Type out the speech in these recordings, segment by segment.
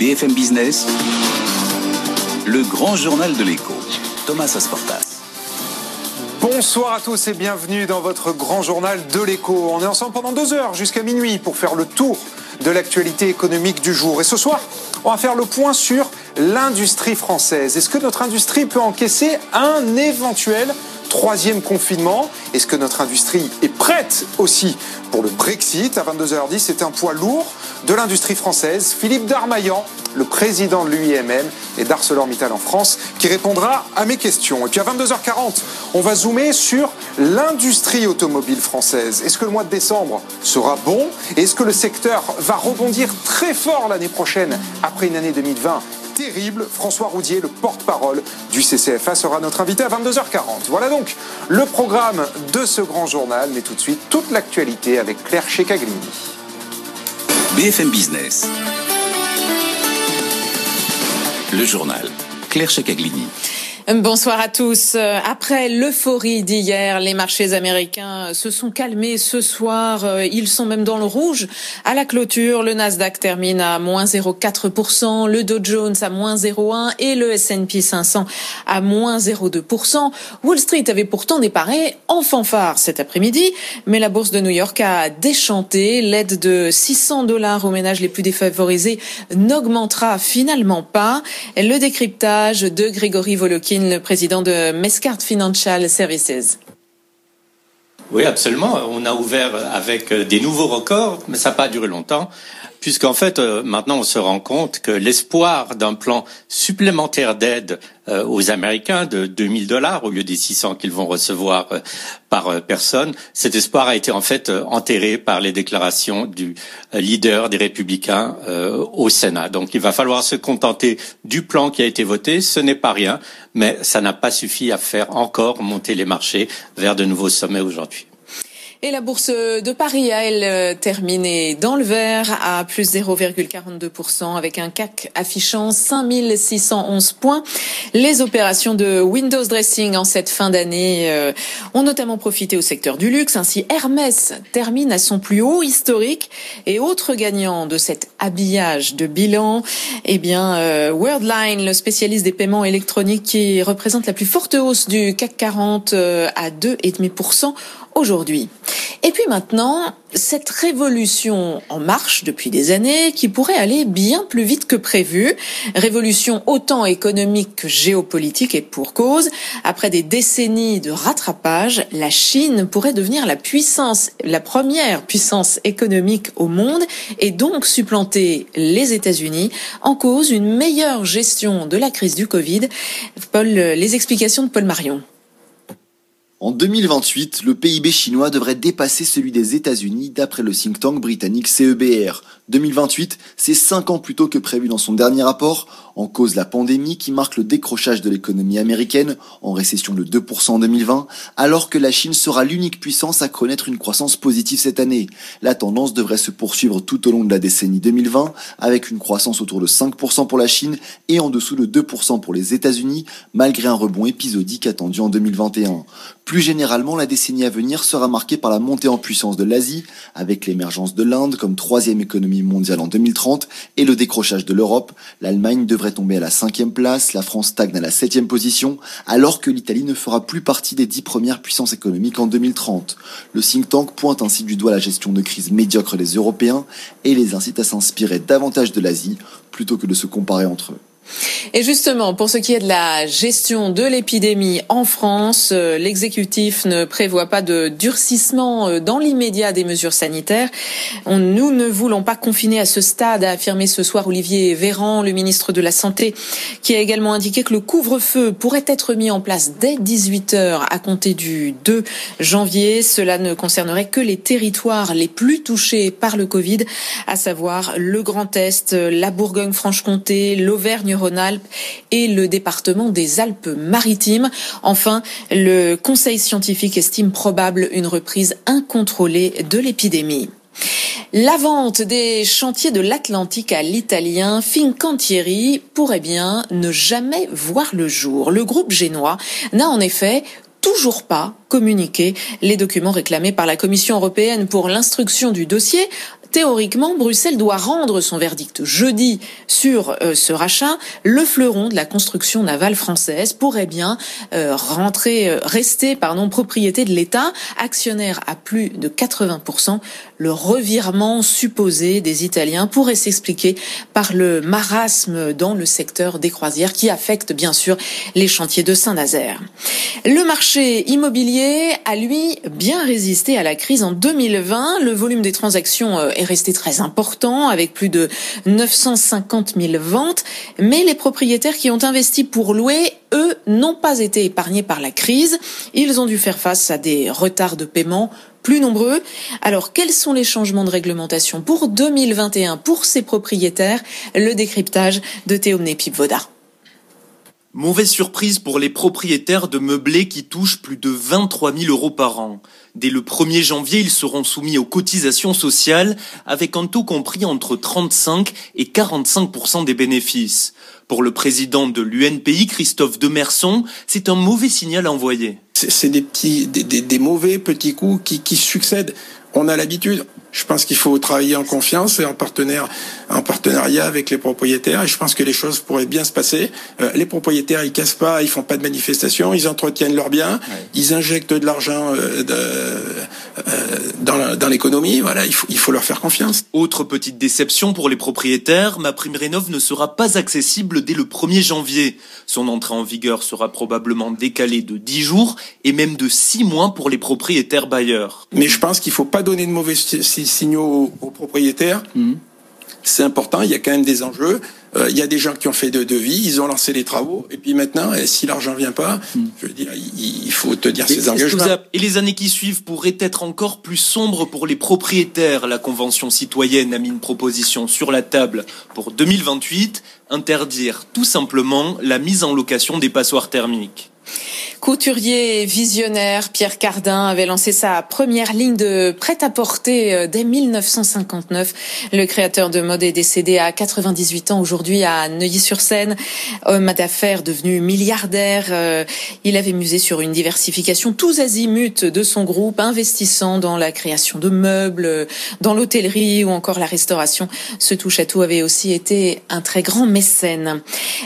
BFM Business, le grand journal de l'écho. Thomas Asportas. Bonsoir à tous et bienvenue dans votre grand journal de l'écho. On est ensemble pendant deux heures jusqu'à minuit pour faire le tour de l'actualité économique du jour. Et ce soir, on va faire le point sur l'industrie française. Est-ce que notre industrie peut encaisser un éventuel troisième confinement Est-ce que notre industrie est prête aussi pour le Brexit À 22h10, c'est un poids lourd de l'industrie française. Philippe Darmaillan, le président de l'UIMM et d'ArcelorMittal en France, qui répondra à mes questions. Et puis à 22h40, on va zoomer sur l'industrie automobile française. Est-ce que le mois de décembre sera bon? Est-ce que le secteur va rebondir très fort l'année prochaine après une année 2020 terrible. François Roudier, le porte-parole du CCFA, sera notre invité à 22h40. Voilà donc le programme de ce grand journal, mais tout de suite toute l'actualité avec Claire Checaglini. BFM Business. Le journal. Claire Checaglini. Bonsoir à tous. Après l'euphorie d'hier, les marchés américains se sont calmés ce soir. Ils sont même dans le rouge. À la clôture, le Nasdaq termine à moins 0,4%, le Dow Jones à moins 0,1% et le S&P 500 à moins 0,2%. Wall Street avait pourtant déparé en fanfare cet après-midi, mais la bourse de New York a déchanté. L'aide de 600 dollars aux ménages les plus défavorisés n'augmentera finalement pas. Le décryptage de Grégory Volokin le président de Mescart Financial Services. Oui, absolument. On a ouvert avec des nouveaux records, mais ça n'a pas duré longtemps, puisqu'en fait, maintenant, on se rend compte que l'espoir d'un plan supplémentaire d'aide aux Américains de 2000 dollars au lieu des 600 qu'ils vont recevoir par personne, cet espoir a été en fait enterré par les déclarations du leader des républicains au Sénat. Donc il va falloir se contenter du plan qui a été voté. Ce n'est pas rien, mais ça n'a pas suffi à faire encore monter les marchés vers de nouveaux sommets aujourd'hui. Et la bourse de Paris a, elle, terminé dans le vert à plus 0,42% avec un CAC affichant 5611 points. Les opérations de Windows Dressing en cette fin d'année euh, ont notamment profité au secteur du luxe. Ainsi, Hermès termine à son plus haut historique et autre gagnant de cet habillage de bilan, eh bien, euh, Worldline, le spécialiste des paiements électroniques qui représente la plus forte hausse du CAC 40 euh, à 2,5% aujourd'hui. Et puis maintenant, cette révolution en marche depuis des années qui pourrait aller bien plus vite que prévu. Révolution autant économique que géopolitique et pour cause. Après des décennies de rattrapage, la Chine pourrait devenir la puissance, la première puissance économique au monde et donc supplanter les États-Unis en cause une meilleure gestion de la crise du Covid. Paul, les explications de Paul Marion. En 2028, le PIB chinois devrait dépasser celui des États-Unis d'après le think tank britannique CEBR. 2028, c'est 5 ans plus tôt que prévu dans son dernier rapport, en cause la pandémie qui marque le décrochage de l'économie américaine, en récession de 2% en 2020, alors que la Chine sera l'unique puissance à connaître une croissance positive cette année. La tendance devrait se poursuivre tout au long de la décennie 2020, avec une croissance autour de 5% pour la Chine et en dessous de 2% pour les États-Unis, malgré un rebond épisodique attendu en 2021. Plus généralement, la décennie à venir sera marquée par la montée en puissance de l'Asie, avec l'émergence de l'Inde comme troisième économie mondiale en 2030 et le décrochage de l'Europe. L'Allemagne devrait tomber à la cinquième place, la France stagne à la septième position, alors que l'Italie ne fera plus partie des dix premières puissances économiques en 2030. Le think tank pointe ainsi du doigt la gestion de crise médiocre des Européens et les incite à s'inspirer davantage de l'Asie plutôt que de se comparer entre eux. Et justement, pour ce qui est de la gestion de l'épidémie en France, l'exécutif ne prévoit pas de durcissement dans l'immédiat des mesures sanitaires. Nous ne voulons pas confiner à ce stade, a affirmé ce soir Olivier Véran, le ministre de la Santé, qui a également indiqué que le couvre-feu pourrait être mis en place dès 18 heures à compter du 2 janvier. Cela ne concernerait que les territoires les plus touchés par le Covid, à savoir le Grand Est, la Bourgogne-Franche-Comté, l'Auvergne Rhône-Alpes et le département des Alpes-Maritimes. Enfin, le Conseil scientifique estime probable une reprise incontrôlée de l'épidémie. La vente des chantiers de l'Atlantique à l'italien Fincantieri pourrait bien ne jamais voir le jour. Le groupe génois n'a en effet toujours pas communiqué les documents réclamés par la Commission européenne pour l'instruction du dossier théoriquement, Bruxelles doit rendre son verdict jeudi sur euh, ce rachat. Le fleuron de la construction navale française pourrait bien euh, rentrer, euh, rester, pardon, propriété de l'État, actionnaire à plus de 80%. Le revirement supposé des Italiens pourrait s'expliquer par le marasme dans le secteur des croisières qui affecte bien sûr les chantiers de Saint-Nazaire. Le marché immobilier a lui bien résisté à la crise en 2020. Le volume des transactions est resté très important avec plus de 950 000 ventes, mais les propriétaires qui ont investi pour louer, eux, n'ont pas été épargnés par la crise. Ils ont dû faire face à des retards de paiement plus nombreux. Alors, quels sont les changements de réglementation pour 2021 pour ces propriétaires? Le décryptage de Théomné Pipvoda. Mauvaise surprise pour les propriétaires de meublés qui touchent plus de 23 000 euros par an. Dès le 1er janvier, ils seront soumis aux cotisations sociales avec un taux compris entre 35 et 45% des bénéfices. Pour le président de l'UNPI, Christophe Demerson, c'est un mauvais signal à envoyer. C'est des petits, mauvais petits coups qui, qui succèdent. On a l'habitude. Je pense qu'il faut travailler en confiance et en partenaire, en partenariat avec les propriétaires. Et je pense que les choses pourraient bien se passer. Euh, les propriétaires, ils cassent pas, ils font pas de manifestations, ils entretiennent leurs biens, ouais. ils injectent de l'argent euh, euh, dans, dans l'économie. Voilà, il faut, il faut leur faire confiance. Autre petite déception pour les propriétaires, ma prime rénov ne sera pas accessible dès le 1er janvier. Son entrée en vigueur sera probablement décalée de 10 jours et même de 6 mois pour les propriétaires bailleurs. Mais je pense qu'il faut pas donner de mauvais signaux aux, aux propriétaires. Mmh. C'est important, il y a quand même des enjeux. Euh, il y a des gens qui ont fait de devis, ils ont lancé les travaux, et puis maintenant, et si l'argent vient pas, mmh. je veux dire, il, il faut tenir ses engagements. Et les années qui suivent pourraient être encore plus sombres pour les propriétaires. La Convention citoyenne a mis une proposition sur la table pour 2028, interdire tout simplement la mise en location des passoires thermiques. Couturier visionnaire, Pierre Cardin avait lancé sa première ligne de prêt-à-porter dès 1959. Le créateur de mode est décédé à 98 ans aujourd'hui à Neuilly-sur-Seine. Homme d'affaires devenu milliardaire, il avait musé sur une diversification tous azimuts de son groupe, investissant dans la création de meubles, dans l'hôtellerie ou encore la restauration. Ce touche-à-tout avait aussi été un très grand mécène.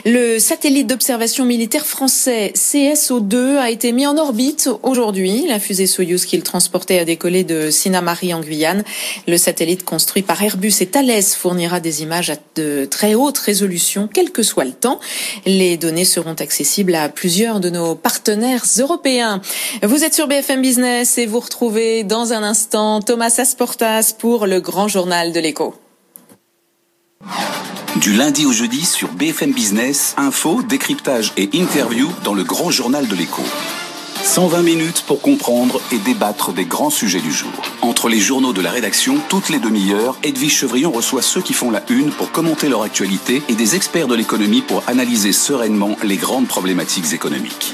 Le satellite d'observation militaire français CSO2 a été mis en orbite aujourd'hui. La fusée Soyuz qu'il transportait a décollé de Sinamari en Guyane. Le satellite construit par Airbus et Thales fournira des images à de très haute résolution, quel que soit le temps. Les données seront accessibles à plusieurs de nos partenaires européens. Vous êtes sur BFM Business et vous retrouvez dans un instant Thomas Asportas pour le grand journal de l'écho. Du lundi au jeudi sur BFM Business, info, décryptage et interview dans le grand journal de l'écho. 120 minutes pour comprendre et débattre des grands sujets du jour. Entre les journaux de la rédaction, toutes les demi-heures, Edwige Chevrillon reçoit ceux qui font la une pour commenter leur actualité et des experts de l'économie pour analyser sereinement les grandes problématiques économiques.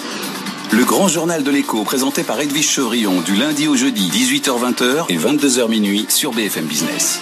Le grand journal de l'écho, présenté par Edwige Chevrillon du lundi au jeudi, 18h-20h et 22h minuit sur BFM Business.